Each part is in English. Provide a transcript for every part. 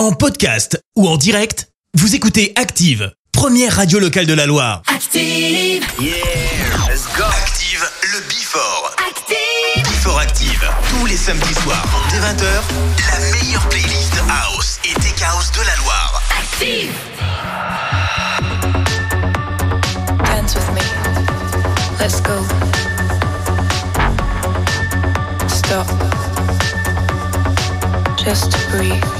En podcast ou en direct, vous écoutez Active, première radio locale de la Loire. Active. Yeah, let's go. Active, le Before. Active. Before Active, tous les samedis soirs, dès 20h, la meilleure playlist house et tech house de la Loire. Active. Dance with me. Let's go. Stop. Just breathe.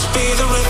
Hearts be the rhythm.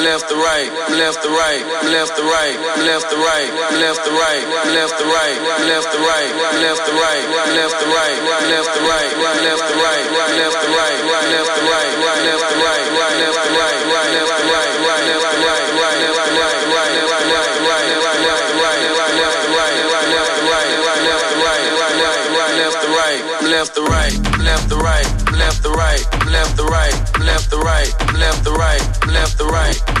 left to right, left to right, left to right, left to right, left to right, left to right, left to right, left to right, left to right, left to right, left to right, left to right, left to right, left to right, left to right, left to right, not the right, why not the white white white white, white left to right, left to right, left to right, white light, why nested the right, left to right, left to right, left to right, left to right, left to right, left to right, left to right,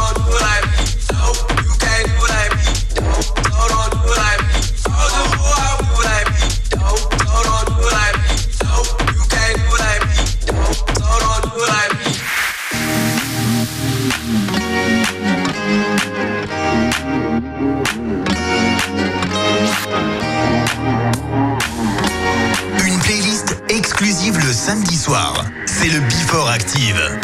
exclusive le samedi soir. C'est le Before Active.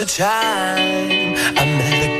A time I met a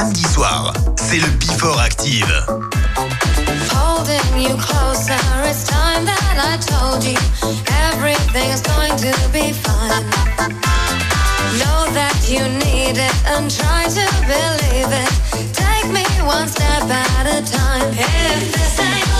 samedi soir. C'est le Before Active. Holding you closer, it's time that I told you everything's going to be fine. Know that you need it and try to believe it. Take me one step at a time. If this ain't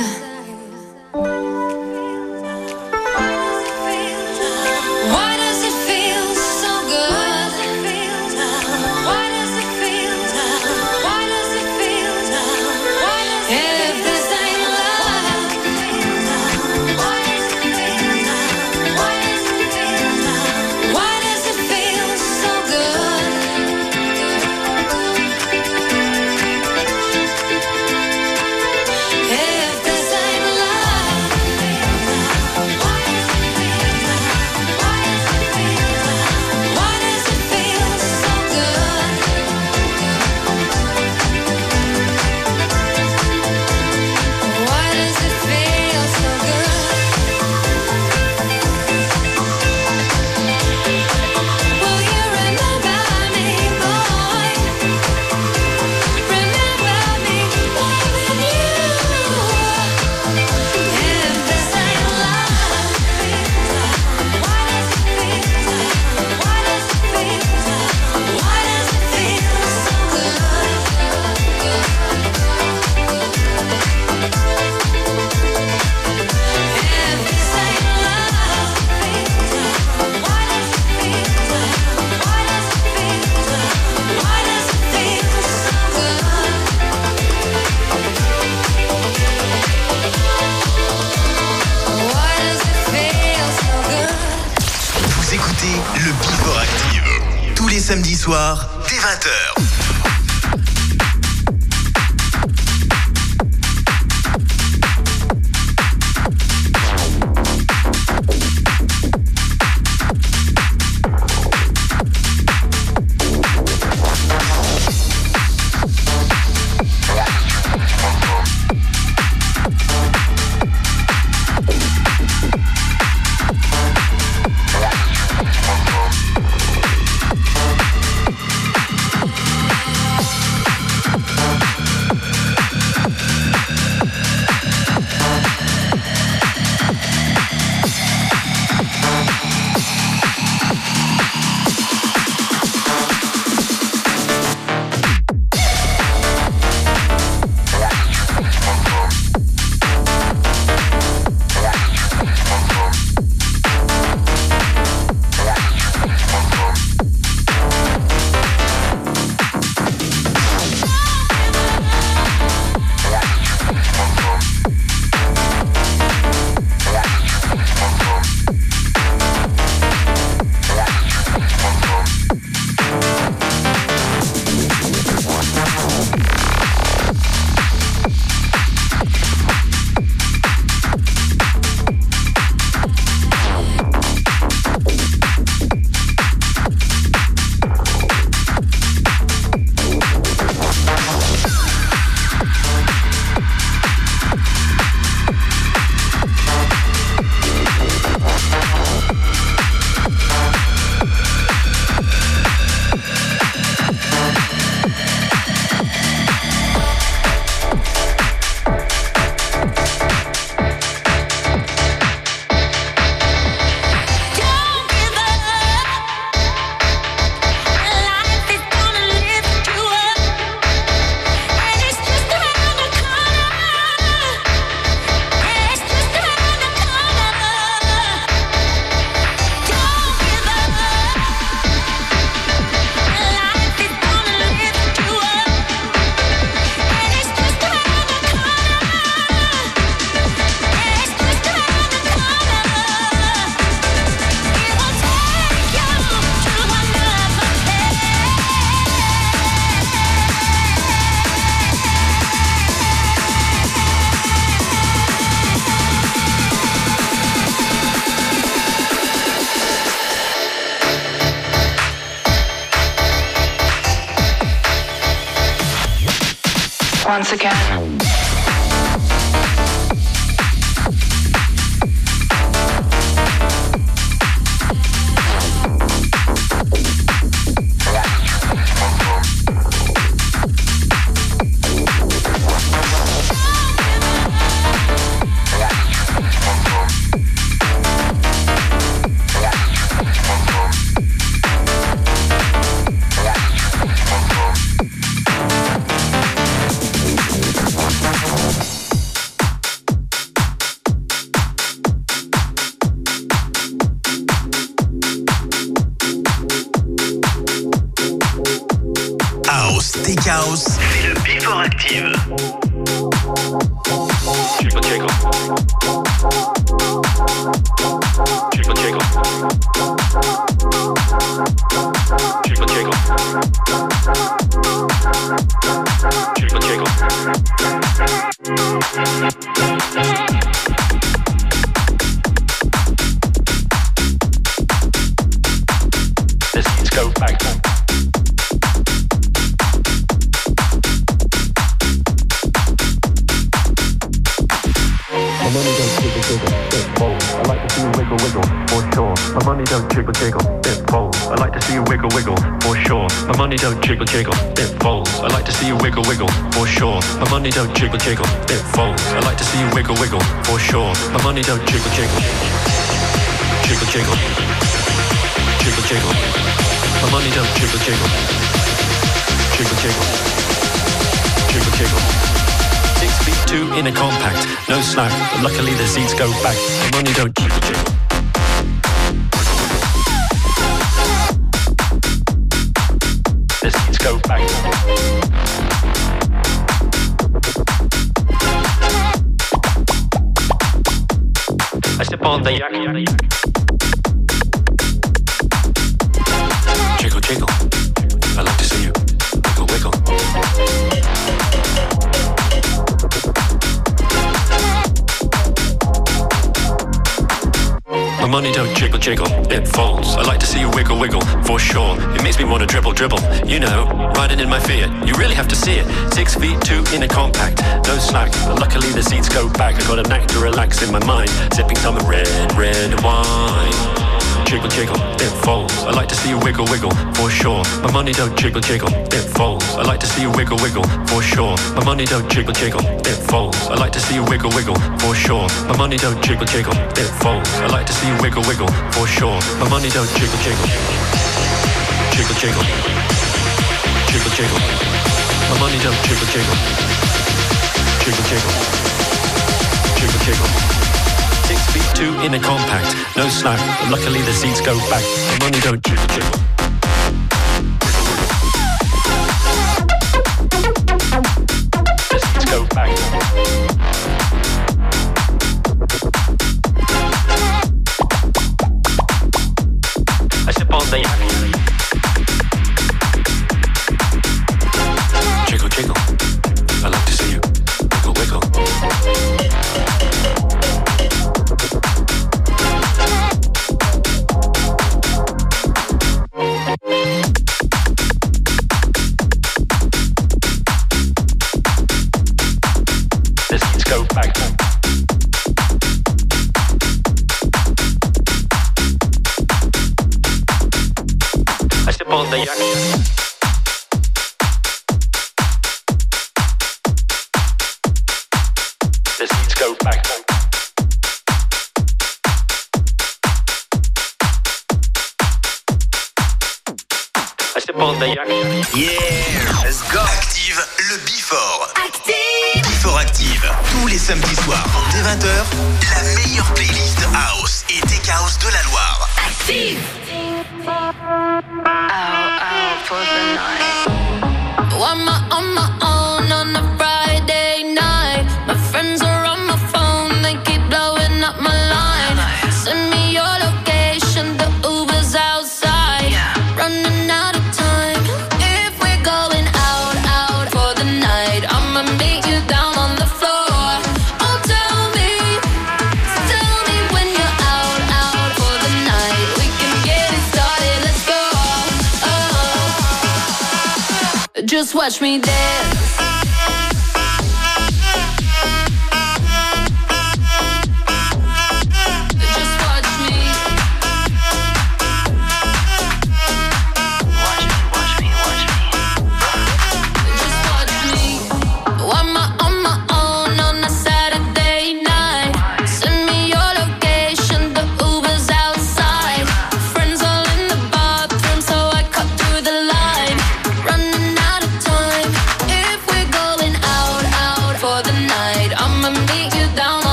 Once again. Go back. don't jiggle jiggle, it falls. I like to see you wiggle wiggle, for sure. It makes me want to dribble dribble, you know, riding in my fear. You really have to see it. Six feet two in a compact, no slack. But luckily the seats go back. I got a knack to relax in my mind, sipping some red, red wine jiggle jiggle, it falls. I like to see you wiggle wiggle, for sure. My money don't jiggle jiggle, it falls. I like to see you wiggle wiggle, for sure. My money don't jiggle jiggle, it falls. I like to see you wiggle wiggle, for sure. My money don't jiggle jiggle, it falls. I like to see you wiggle wiggle, for sure. My money don't jiggle jiggle, jiggle jiggle, jiggle jiggle. My money don't jiggle jiggle, jiggle jiggle, jiggle jiggle. Two in a compact, no slack. Luckily the seats go back. The money don't chip chip. watch me dance.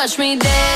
watch me dance.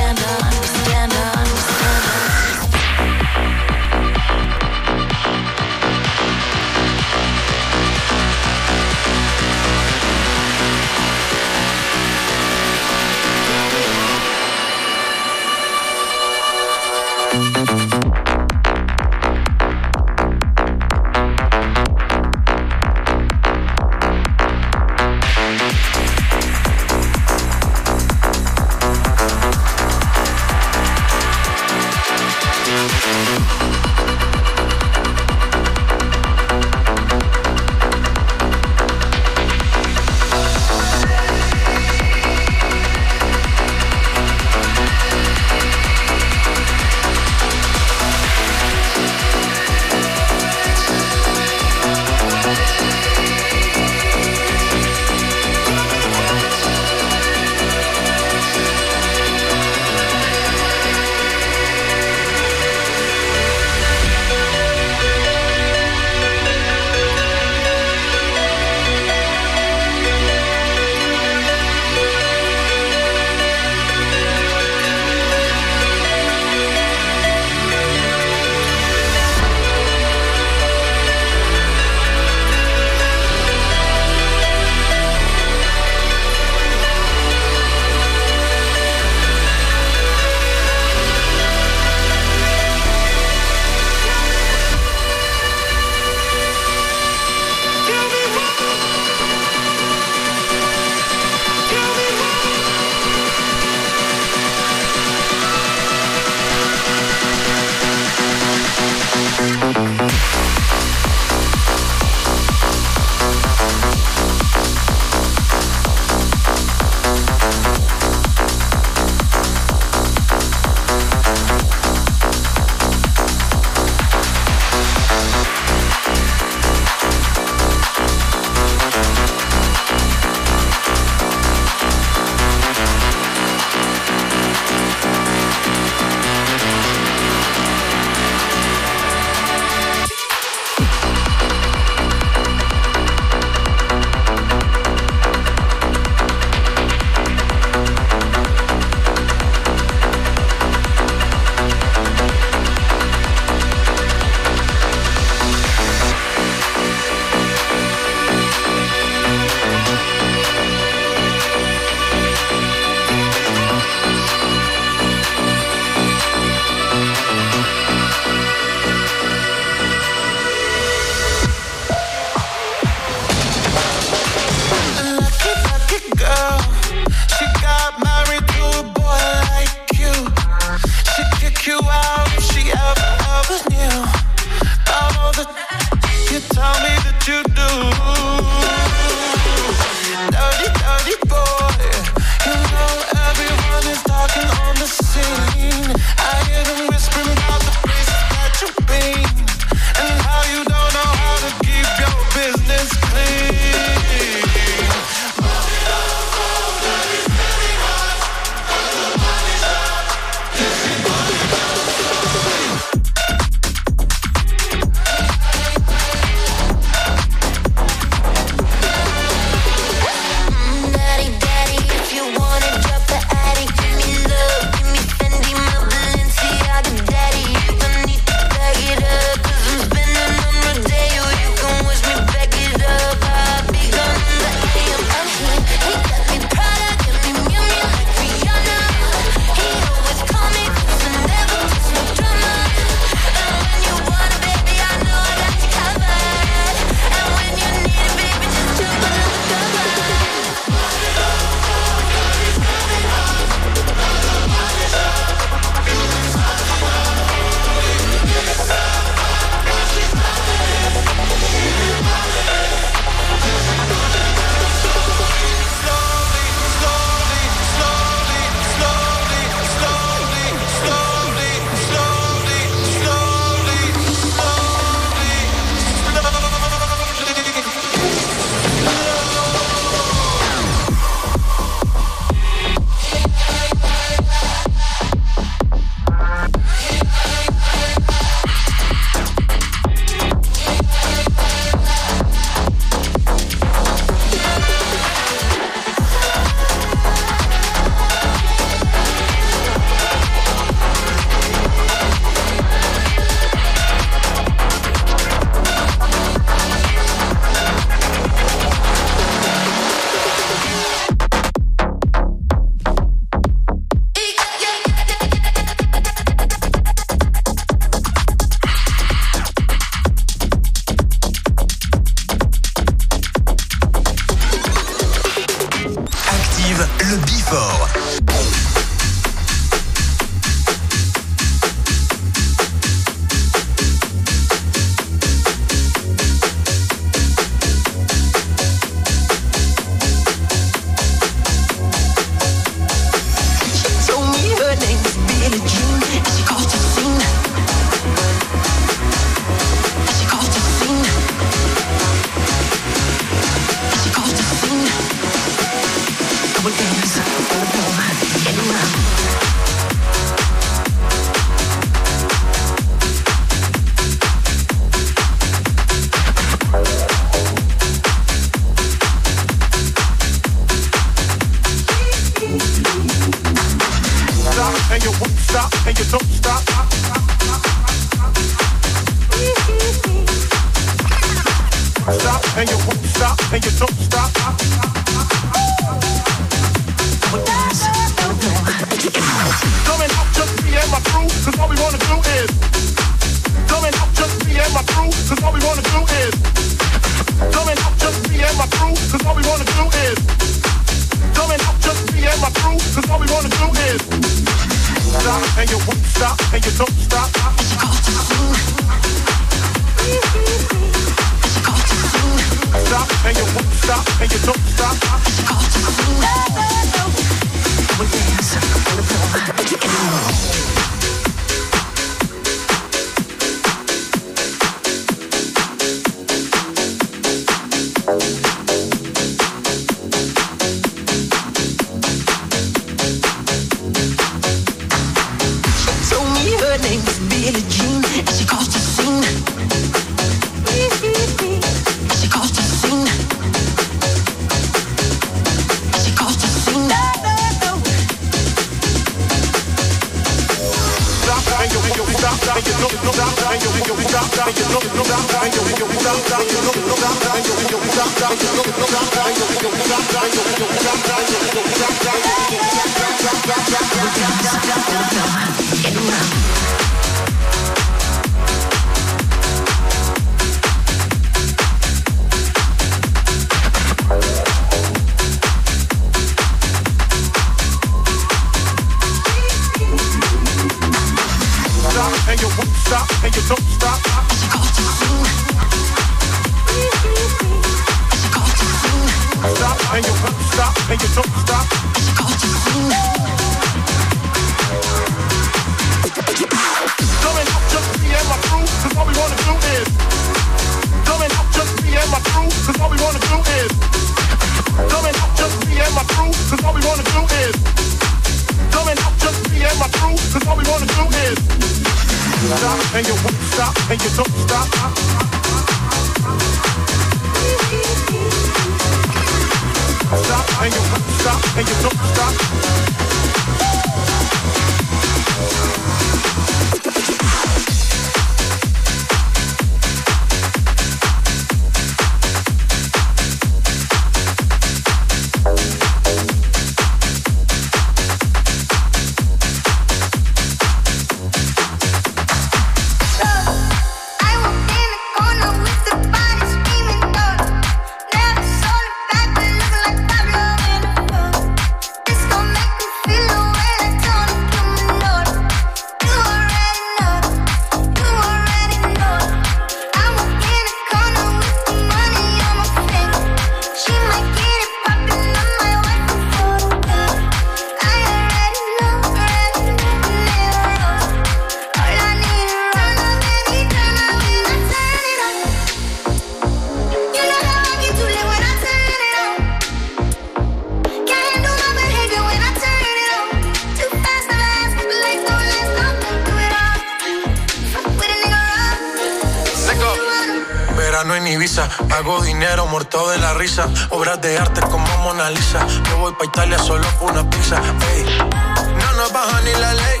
mi. Pago dinero muerto de la risa. Obras de arte como Mona Lisa. Yo voy pa' Italia solo por una pizza. No nos baja ni la ley.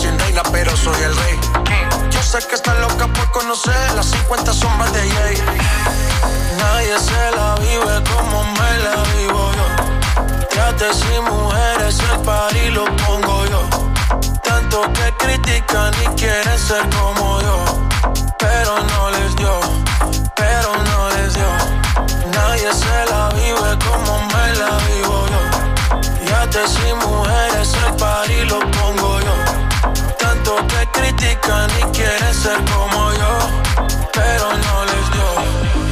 Sin reina, pero soy el rey. Yo sé que está loca por conocer las 50 sombras de Jay. Nadie se la vive como me la vivo yo. Trates y mujeres, el par lo pongo yo. Tanto que critican y quieren ser como yo, pero no les dio nadie se la vive como me la vivo yo. Ya te sin mujeres, el party lo pongo yo. Tanto te critican y quieren ser como yo, pero no les dio.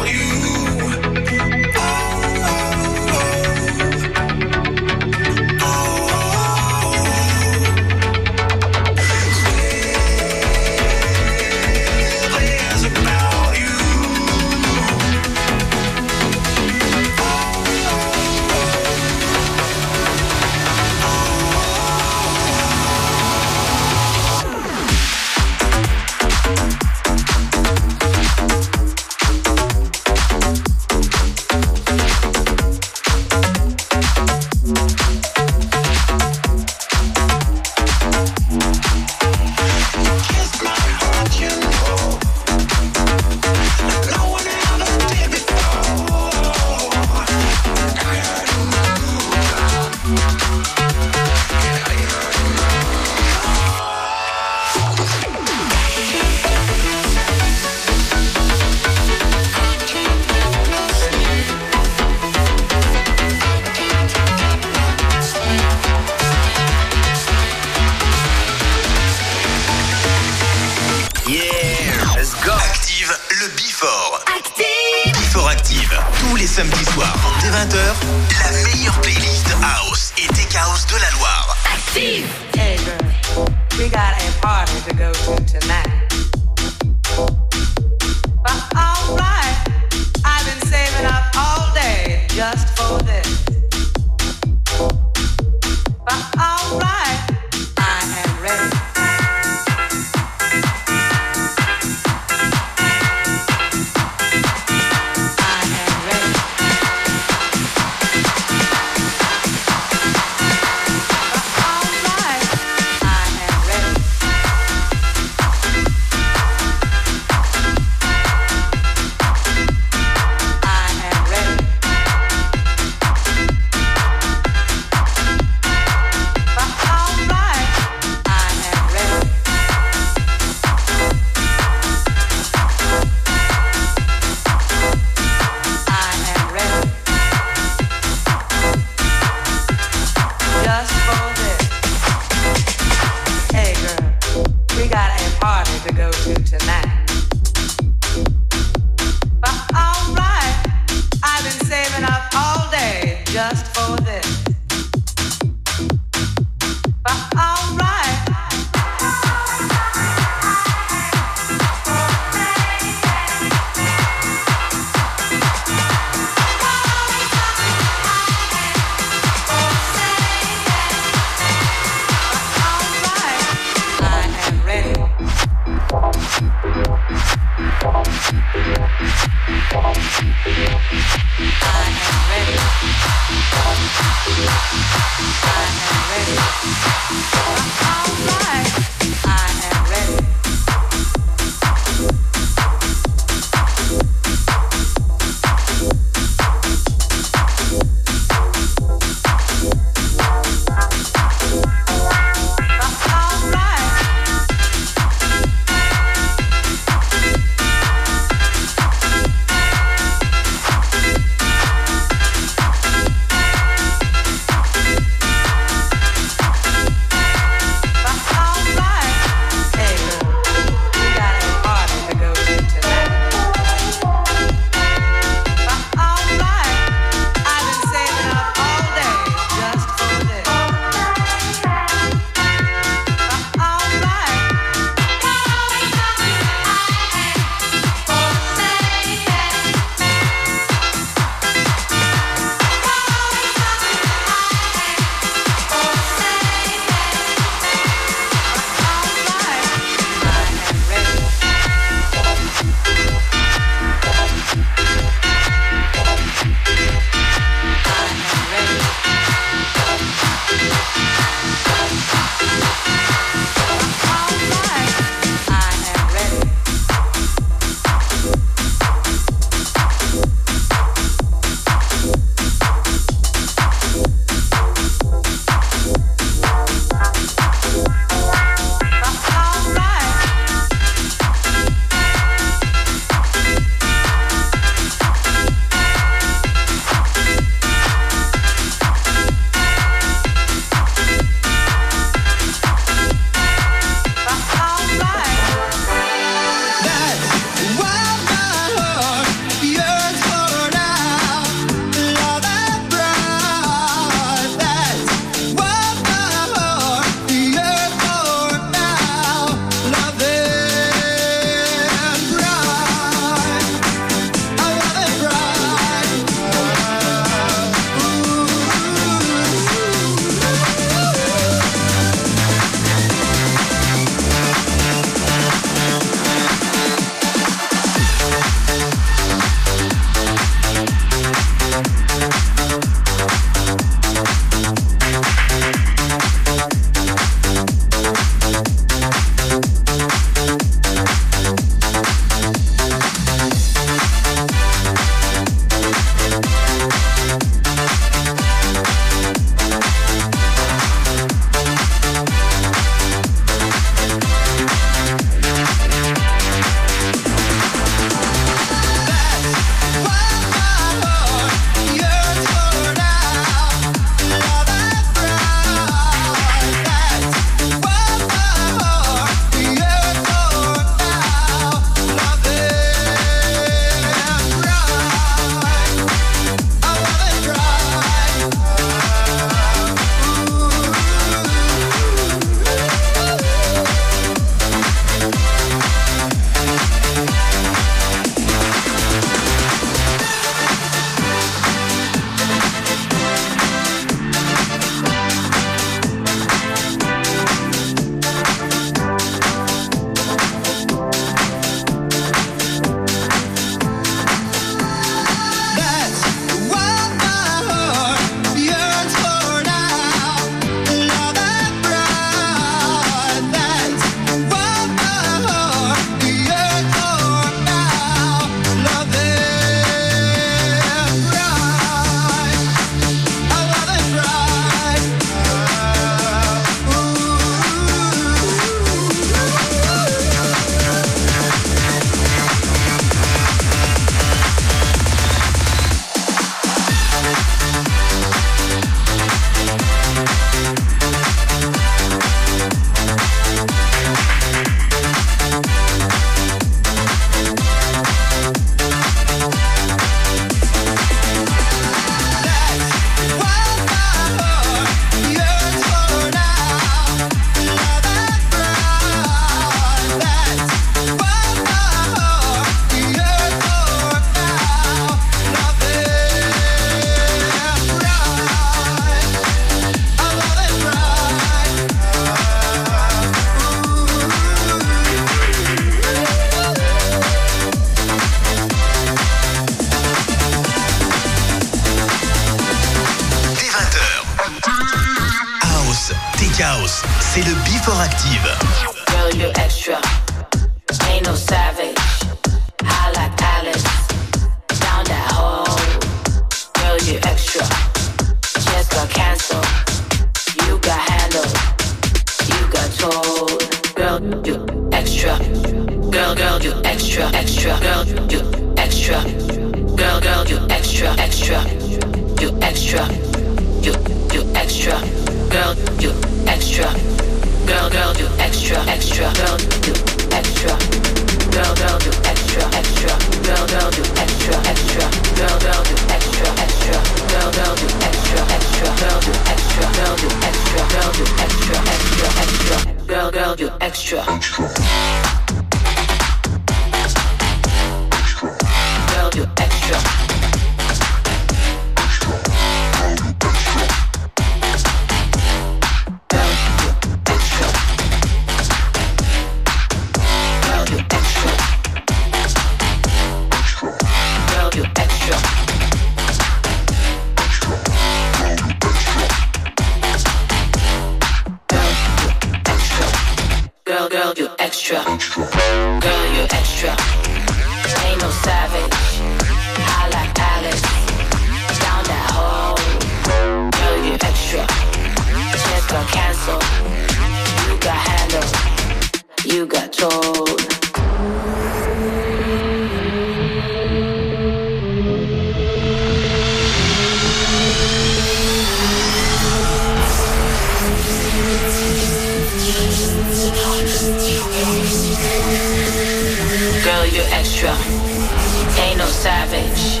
extra. Ain't no savage.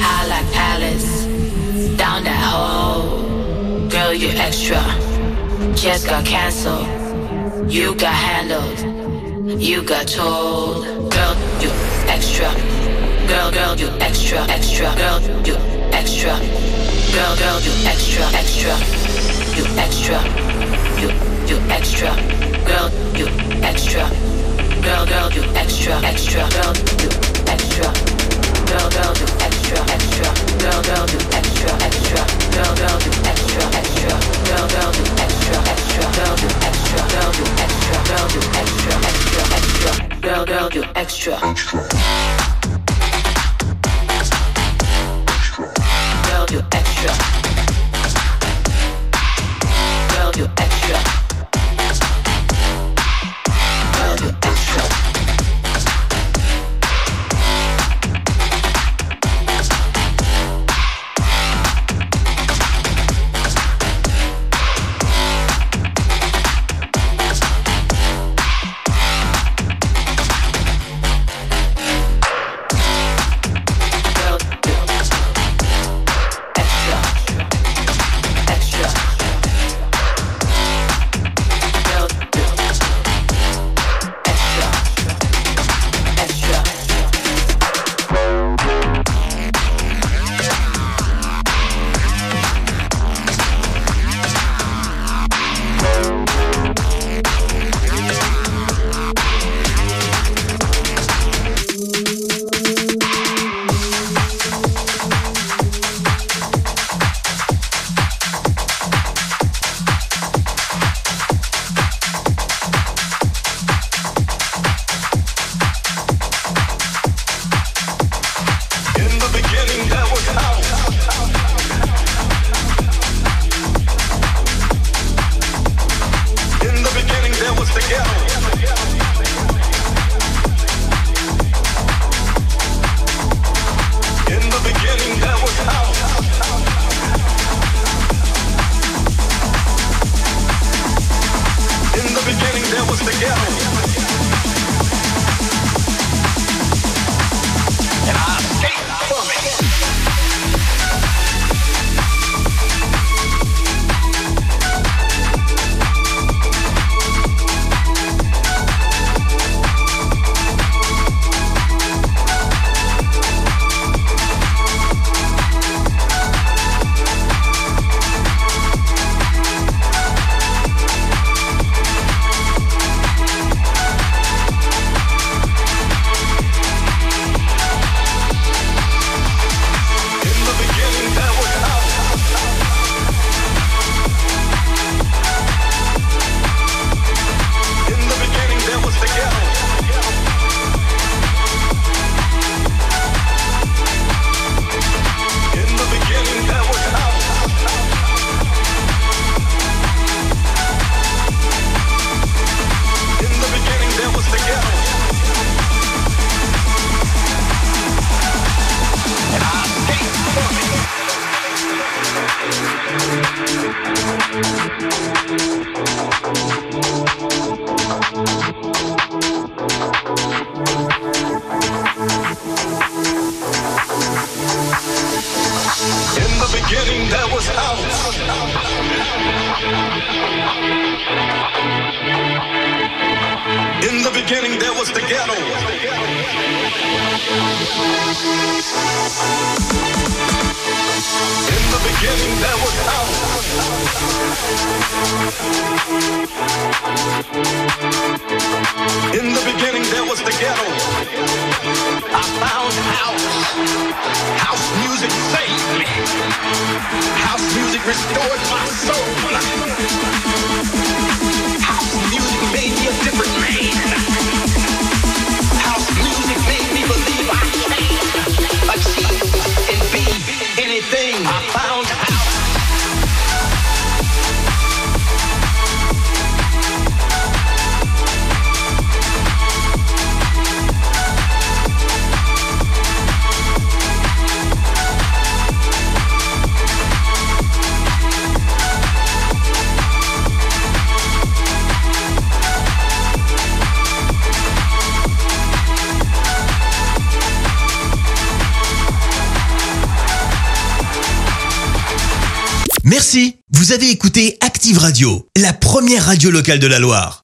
High like Alice. Down that hole. Girl, you extra. Just got canceled. You got handled. You got told. Girl, you extra. Girl, girl, you extra, extra. Girl, you extra. Girl, girl, you extra, extra. You extra. You, you extra. Girl, you extra. Girl, girl, you extra, extra. Girl, you extra. Girl, girl, you extra, extra. Girl, girl, you extra, extra. Girl, girl, you extra, extra. Girl, girl, you extra, extra. Girl, you extra. Girl, you extra. Girl, you extra, extra, extra. Girl, girl, you extra. Première radio locale de la Loire.